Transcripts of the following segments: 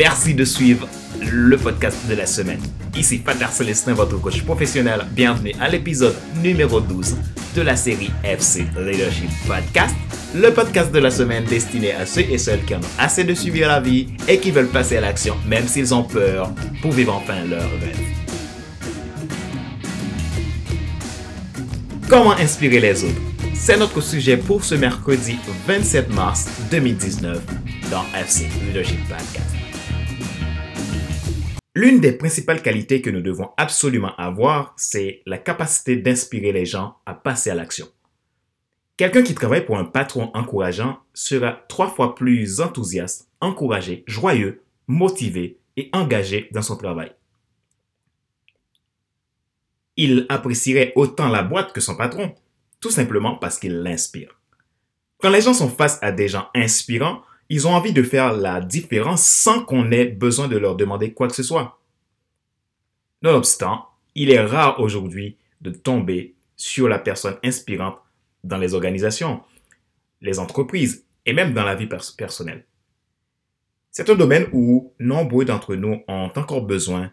Merci de suivre le podcast de la semaine. Ici Pater Célestin, votre coach professionnel. Bienvenue à l'épisode numéro 12 de la série FC Leadership Podcast, le podcast de la semaine destiné à ceux et celles qui en ont assez de subir la vie et qui veulent passer à l'action même s'ils ont peur pour vivre enfin leur rêve. Comment inspirer les autres? C'est notre sujet pour ce mercredi 27 mars 2019 dans FC Leadership Podcast. L'une des principales qualités que nous devons absolument avoir, c'est la capacité d'inspirer les gens à passer à l'action. Quelqu'un qui travaille pour un patron encourageant sera trois fois plus enthousiaste, encouragé, joyeux, motivé et engagé dans son travail. Il apprécierait autant la boîte que son patron, tout simplement parce qu'il l'inspire. Quand les gens sont face à des gens inspirants, ils ont envie de faire la différence sans qu'on ait besoin de leur demander quoi que ce soit. Nonobstant, il est rare aujourd'hui de tomber sur la personne inspirante dans les organisations, les entreprises et même dans la vie personnelle. C'est un domaine où nombreux d'entre nous ont encore besoin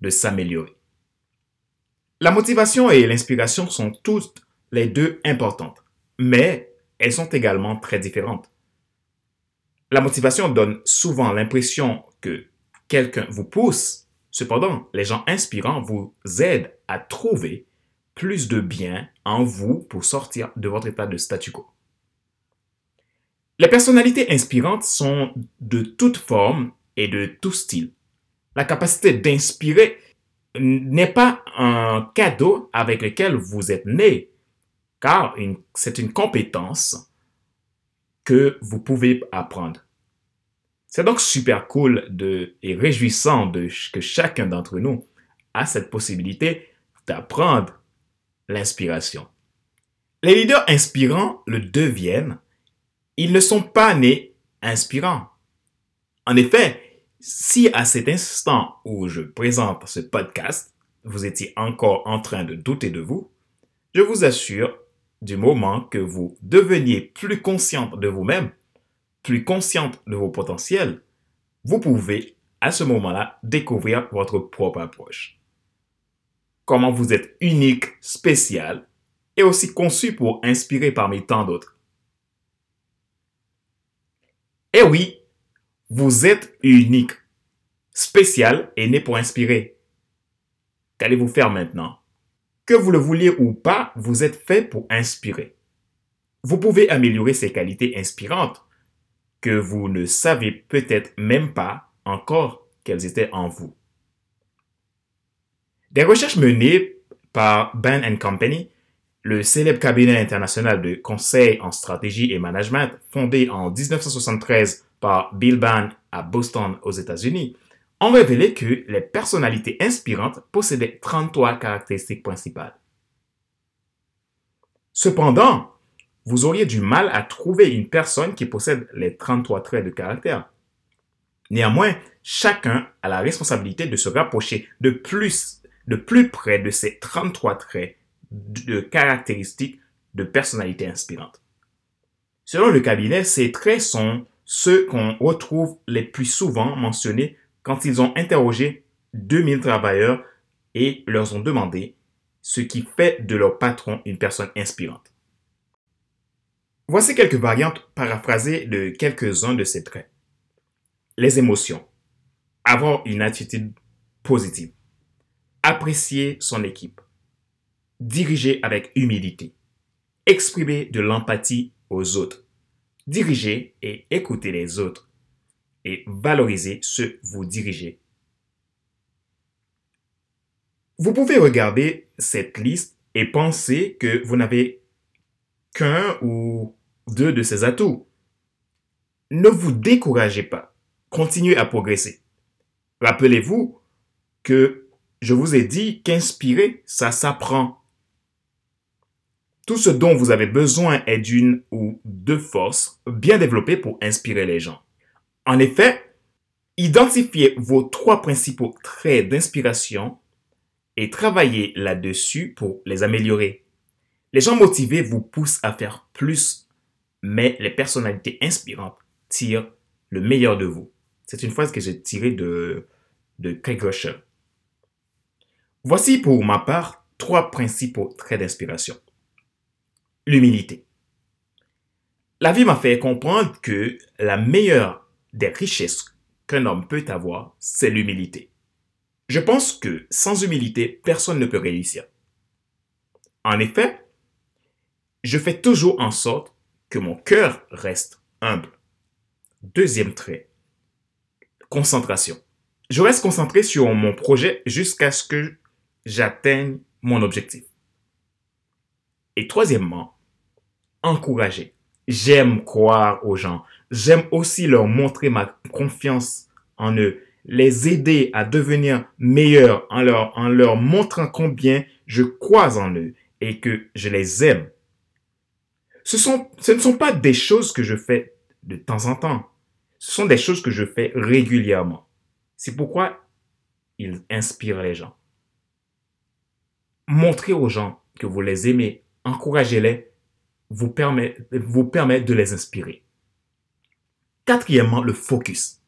de s'améliorer. La motivation et l'inspiration sont toutes les deux importantes, mais elles sont également très différentes. La motivation donne souvent l'impression que quelqu'un vous pousse. Cependant, les gens inspirants vous aident à trouver plus de bien en vous pour sortir de votre état de statu quo. Les personnalités inspirantes sont de toutes formes et de tout style. La capacité d'inspirer n'est pas un cadeau avec lequel vous êtes né, car c'est une compétence que vous pouvez apprendre. C'est donc super cool de, et réjouissant de, que chacun d'entre nous a cette possibilité d'apprendre l'inspiration. Les leaders inspirants le deviennent. Ils ne sont pas nés inspirants. En effet, si à cet instant où je présente ce podcast, vous étiez encore en train de douter de vous, je vous assure du moment que vous deveniez plus consciente de vous-même, plus consciente de vos potentiels, vous pouvez à ce moment-là découvrir votre propre approche. Comment vous êtes unique, spécial et aussi conçu pour inspirer parmi tant d'autres. Eh oui, vous êtes unique, spécial et né pour inspirer. Qu'allez-vous faire maintenant? Que vous le vouliez ou pas, vous êtes fait pour inspirer. Vous pouvez améliorer ces qualités inspirantes que vous ne savez peut-être même pas encore qu'elles étaient en vous. Des recherches menées par Ben Company, le célèbre cabinet international de conseil en stratégie et management fondé en 1973 par Bill Ban à Boston aux États-Unis, ont révélé que les personnalités inspirantes possédaient 33 caractéristiques principales. Cependant, vous auriez du mal à trouver une personne qui possède les 33 traits de caractère. Néanmoins, chacun a la responsabilité de se rapprocher de plus, de plus près de ces 33 traits de caractéristiques de personnalité inspirante. Selon le cabinet, ces traits sont ceux qu'on retrouve les plus souvent mentionnés quand ils ont interrogé 2000 travailleurs et leur ont demandé ce qui fait de leur patron une personne inspirante. Voici quelques variantes paraphrasées de quelques-uns de ces traits. Les émotions. Avoir une attitude positive. Apprécier son équipe. Diriger avec humilité. Exprimer de l'empathie aux autres. Diriger et écouter les autres et valoriser ceux vous dirigez. Vous pouvez regarder cette liste et penser que vous n'avez qu'un ou deux de ces atouts. Ne vous découragez pas. Continuez à progresser. Rappelez-vous que je vous ai dit qu'inspirer, ça s'apprend. Tout ce dont vous avez besoin est d'une ou deux forces bien développées pour inspirer les gens. En effet, identifiez vos trois principaux traits d'inspiration et travaillez là-dessus pour les améliorer. Les gens motivés vous poussent à faire plus, mais les personnalités inspirantes tirent le meilleur de vous. C'est une phrase que j'ai tirée de, de Craig Rusher. Voici pour ma part trois principaux traits d'inspiration. L'humilité. La vie m'a fait comprendre que la meilleure des richesses qu'un homme peut avoir, c'est l'humilité. Je pense que sans humilité, personne ne peut réussir. En effet, je fais toujours en sorte que mon cœur reste humble. Deuxième trait, concentration. Je reste concentré sur mon projet jusqu'à ce que j'atteigne mon objectif. Et troisièmement, encourager. J'aime croire aux gens. J'aime aussi leur montrer ma confiance en eux, les aider à devenir meilleurs en leur, en leur montrant combien je crois en eux et que je les aime. Ce, sont, ce ne sont pas des choses que je fais de temps en temps. Ce sont des choses que je fais régulièrement. C'est pourquoi ils inspirent les gens. Montrez aux gens que vous les aimez, encouragez-les, vous permet, vous permet de les inspirer. Quatrièmement, le focus.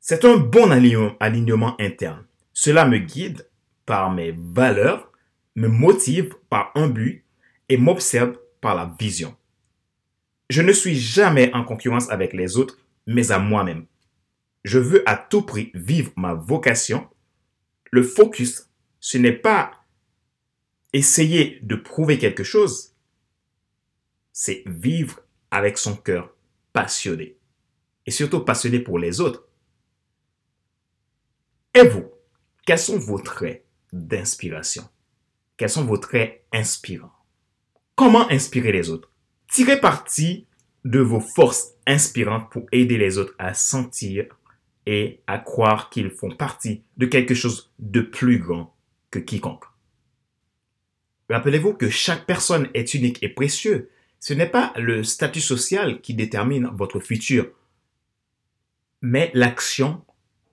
C'est un bon alignement interne. Cela me guide par mes valeurs, me motive par un but et m'observe par la vision. Je ne suis jamais en concurrence avec les autres, mais à moi-même. Je veux à tout prix vivre ma vocation. Le focus, ce n'est pas essayer de prouver quelque chose, c'est vivre avec son cœur passionné. Et surtout passionné pour les autres. Et vous, quels sont vos traits d'inspiration? Quels sont vos traits inspirants? Comment inspirer les autres? Tirez parti de vos forces inspirantes pour aider les autres à sentir et à croire qu'ils font partie de quelque chose de plus grand que quiconque. Rappelez-vous que chaque personne est unique et précieux. Ce n'est pas le statut social qui détermine votre futur, mais l'action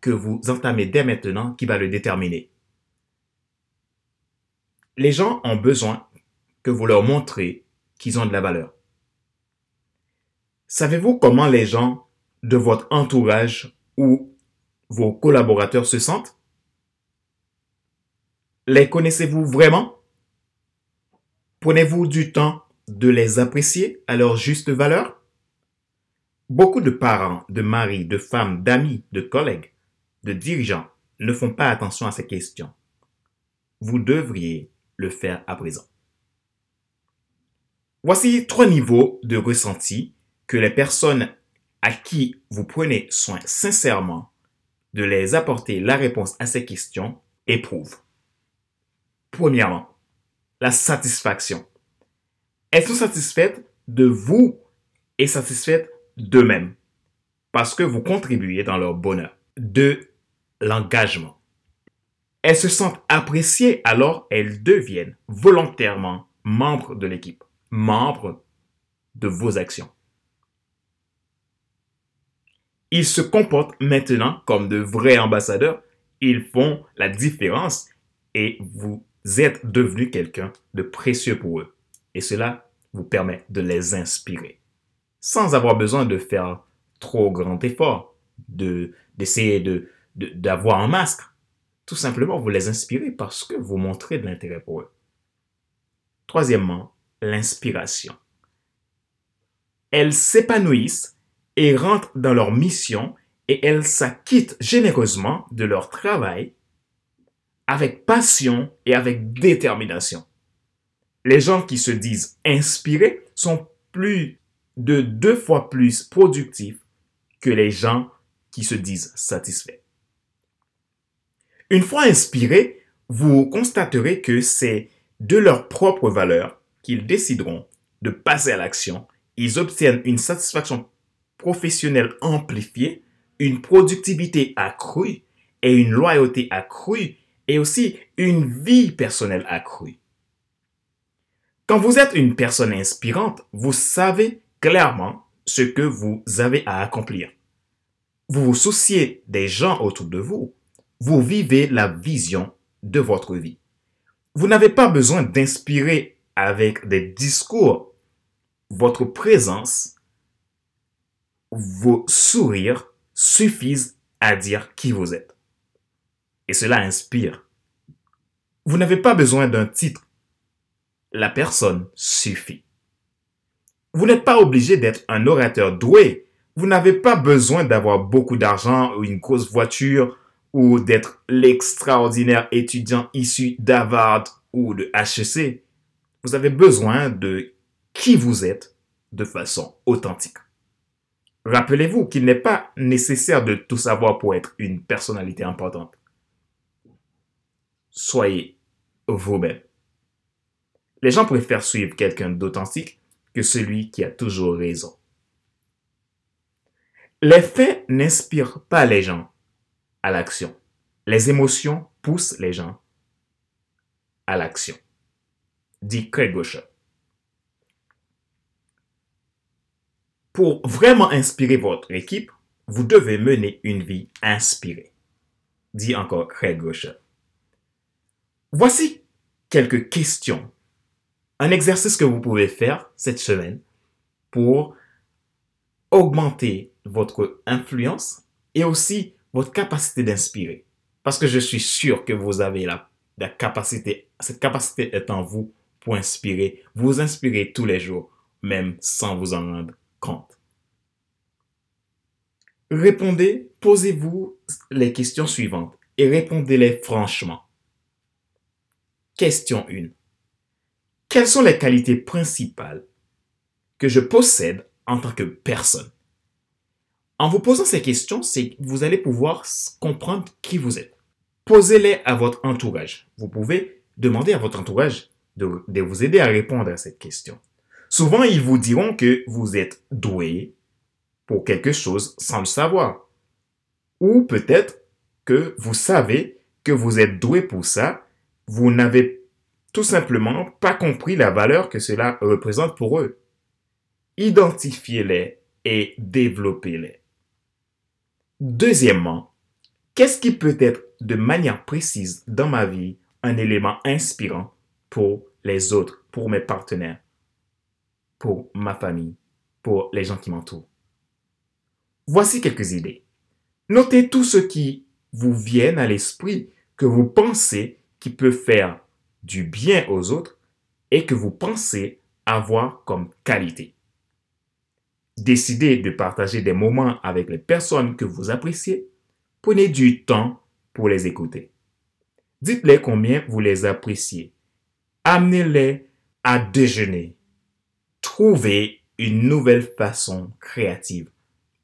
que vous entamez dès maintenant qui va le déterminer. Les gens ont besoin que vous leur montrez qu'ils ont de la valeur. Savez-vous comment les gens de votre entourage ou vos collaborateurs se sentent? Les connaissez-vous vraiment? Prenez-vous du temps de les apprécier à leur juste valeur? Beaucoup de parents, de maris, de femmes, d'amis, de collègues, de dirigeants ne font pas attention à ces questions. Vous devriez le faire à présent. Voici trois niveaux de ressenti que les personnes à qui vous prenez soin sincèrement de les apporter la réponse à ces questions éprouvent. Premièrement, la satisfaction. Elles sont satisfaites de vous et satisfaites d'eux-mêmes parce que vous contribuez dans leur bonheur. De l'engagement. Elles se sentent appréciées alors elles deviennent volontairement membres de l'équipe, membres de vos actions. Ils se comportent maintenant comme de vrais ambassadeurs. Ils font la différence et vous êtes devenu quelqu'un de précieux pour eux. Et cela vous permet de les inspirer. Sans avoir besoin de faire trop grand effort, de, d'essayer de, d'avoir un masque. Tout simplement, vous les inspirez parce que vous montrez de l'intérêt pour eux. Troisièmement, l'inspiration. Elles s'épanouissent et rentrent dans leur mission et elles s'acquittent généreusement de leur travail avec passion et avec détermination. Les gens qui se disent inspirés sont plus de deux fois plus productifs que les gens qui se disent satisfaits. Une fois inspirés, vous constaterez que c'est de leur propre valeur qu'ils décideront de passer à l'action. Ils obtiennent une satisfaction professionnelle amplifiée, une productivité accrue et une loyauté accrue et aussi une vie personnelle accrue. Quand vous êtes une personne inspirante, vous savez clairement ce que vous avez à accomplir. Vous vous souciez des gens autour de vous. Vous vivez la vision de votre vie. Vous n'avez pas besoin d'inspirer avec des discours. Votre présence, vos sourires suffisent à dire qui vous êtes. Et cela inspire. Vous n'avez pas besoin d'un titre. La personne suffit. Vous n'êtes pas obligé d'être un orateur doué. Vous n'avez pas besoin d'avoir beaucoup d'argent ou une grosse voiture ou d'être l'extraordinaire étudiant issu d'Harvard ou de HEC. Vous avez besoin de qui vous êtes de façon authentique. Rappelez-vous qu'il n'est pas nécessaire de tout savoir pour être une personnalité importante. Soyez vous-même. Les gens préfèrent suivre quelqu'un d'authentique que celui qui a toujours raison. Les faits n'inspirent pas les gens à l'action. Les émotions poussent les gens à l'action. Dit Craig Gosher. Pour vraiment inspirer votre équipe, vous devez mener une vie inspirée. Dit encore Craig Gosher. Voici quelques questions. Un exercice que vous pouvez faire cette semaine pour augmenter votre influence et aussi votre capacité d'inspirer. Parce que je suis sûr que vous avez la, la capacité, cette capacité est en vous pour inspirer. Vous inspirez tous les jours, même sans vous en rendre compte. Répondez, posez-vous les questions suivantes et répondez-les franchement. Question 1. Quelles sont les qualités principales que je possède en tant que personne? En vous posant ces questions, vous allez pouvoir comprendre qui vous êtes. Posez-les à votre entourage. Vous pouvez demander à votre entourage de, de vous aider à répondre à cette question. Souvent, ils vous diront que vous êtes doué pour quelque chose sans le savoir. Ou peut-être que vous savez que vous êtes doué pour ça, vous n'avez tout simplement pas compris la valeur que cela représente pour eux. Identifiez-les et développez-les. Deuxièmement, qu'est-ce qui peut être de manière précise dans ma vie un élément inspirant pour les autres, pour mes partenaires, pour ma famille, pour les gens qui m'entourent? Voici quelques idées. Notez tout ce qui vous vient à l'esprit que vous pensez qui peut faire du bien aux autres et que vous pensez avoir comme qualité. Décidez de partager des moments avec les personnes que vous appréciez. Prenez du temps pour les écouter. Dites-les combien vous les appréciez amenez-les à déjeuner. Trouvez une nouvelle façon créative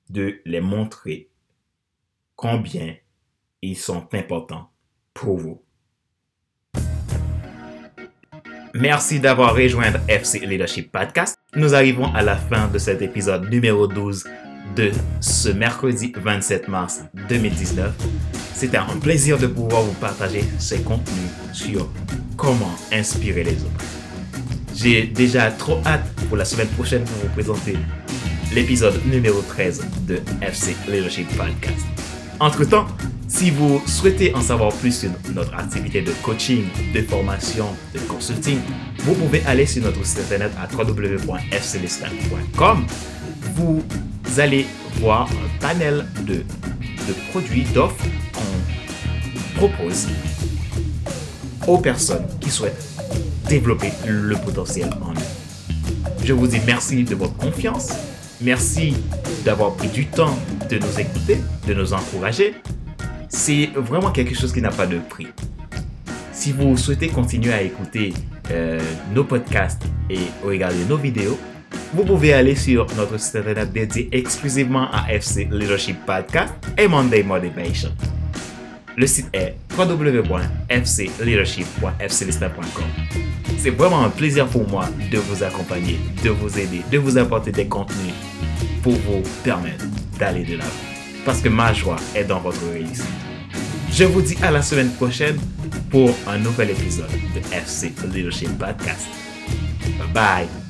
de les montrer combien ils sont importants pour vous. Merci d'avoir rejoint FC Leadership Podcast. Nous arrivons à la fin de cet épisode numéro 12 de ce mercredi 27 mars 2019. C'était un plaisir de pouvoir vous partager ces contenus sur comment inspirer les autres. J'ai déjà trop hâte pour la semaine prochaine pour vous présenter l'épisode numéro 13 de FC Leadership Podcast. Entre-temps, si vous souhaitez en savoir plus sur notre activité de coaching, de formation, de consulting, vous pouvez aller sur notre site internet à www.fclistin.com. Vous allez voir un panel de, de produits, d'offres qu'on propose aux personnes qui souhaitent développer le potentiel en eux. Je vous dis merci de votre confiance. Merci d'avoir pris du temps de nous écouter, de nous encourager. C'est vraiment quelque chose qui n'a pas de prix. Si vous souhaitez continuer à écouter euh, nos podcasts et regarder nos vidéos, vous pouvez aller sur notre site internet dédié exclusivement à FC Leadership Podcast et Monday Motivation. Le site est www.fcleadership.fclista.com. C'est vraiment un plaisir pour moi de vous accompagner, de vous aider, de vous apporter des contenus pour vous permettre d'aller de l'avant. Parce que ma joie est dans votre réussite. Je vous dis à la semaine prochaine pour un nouvel épisode de FC Leadership Podcast. Bye bye.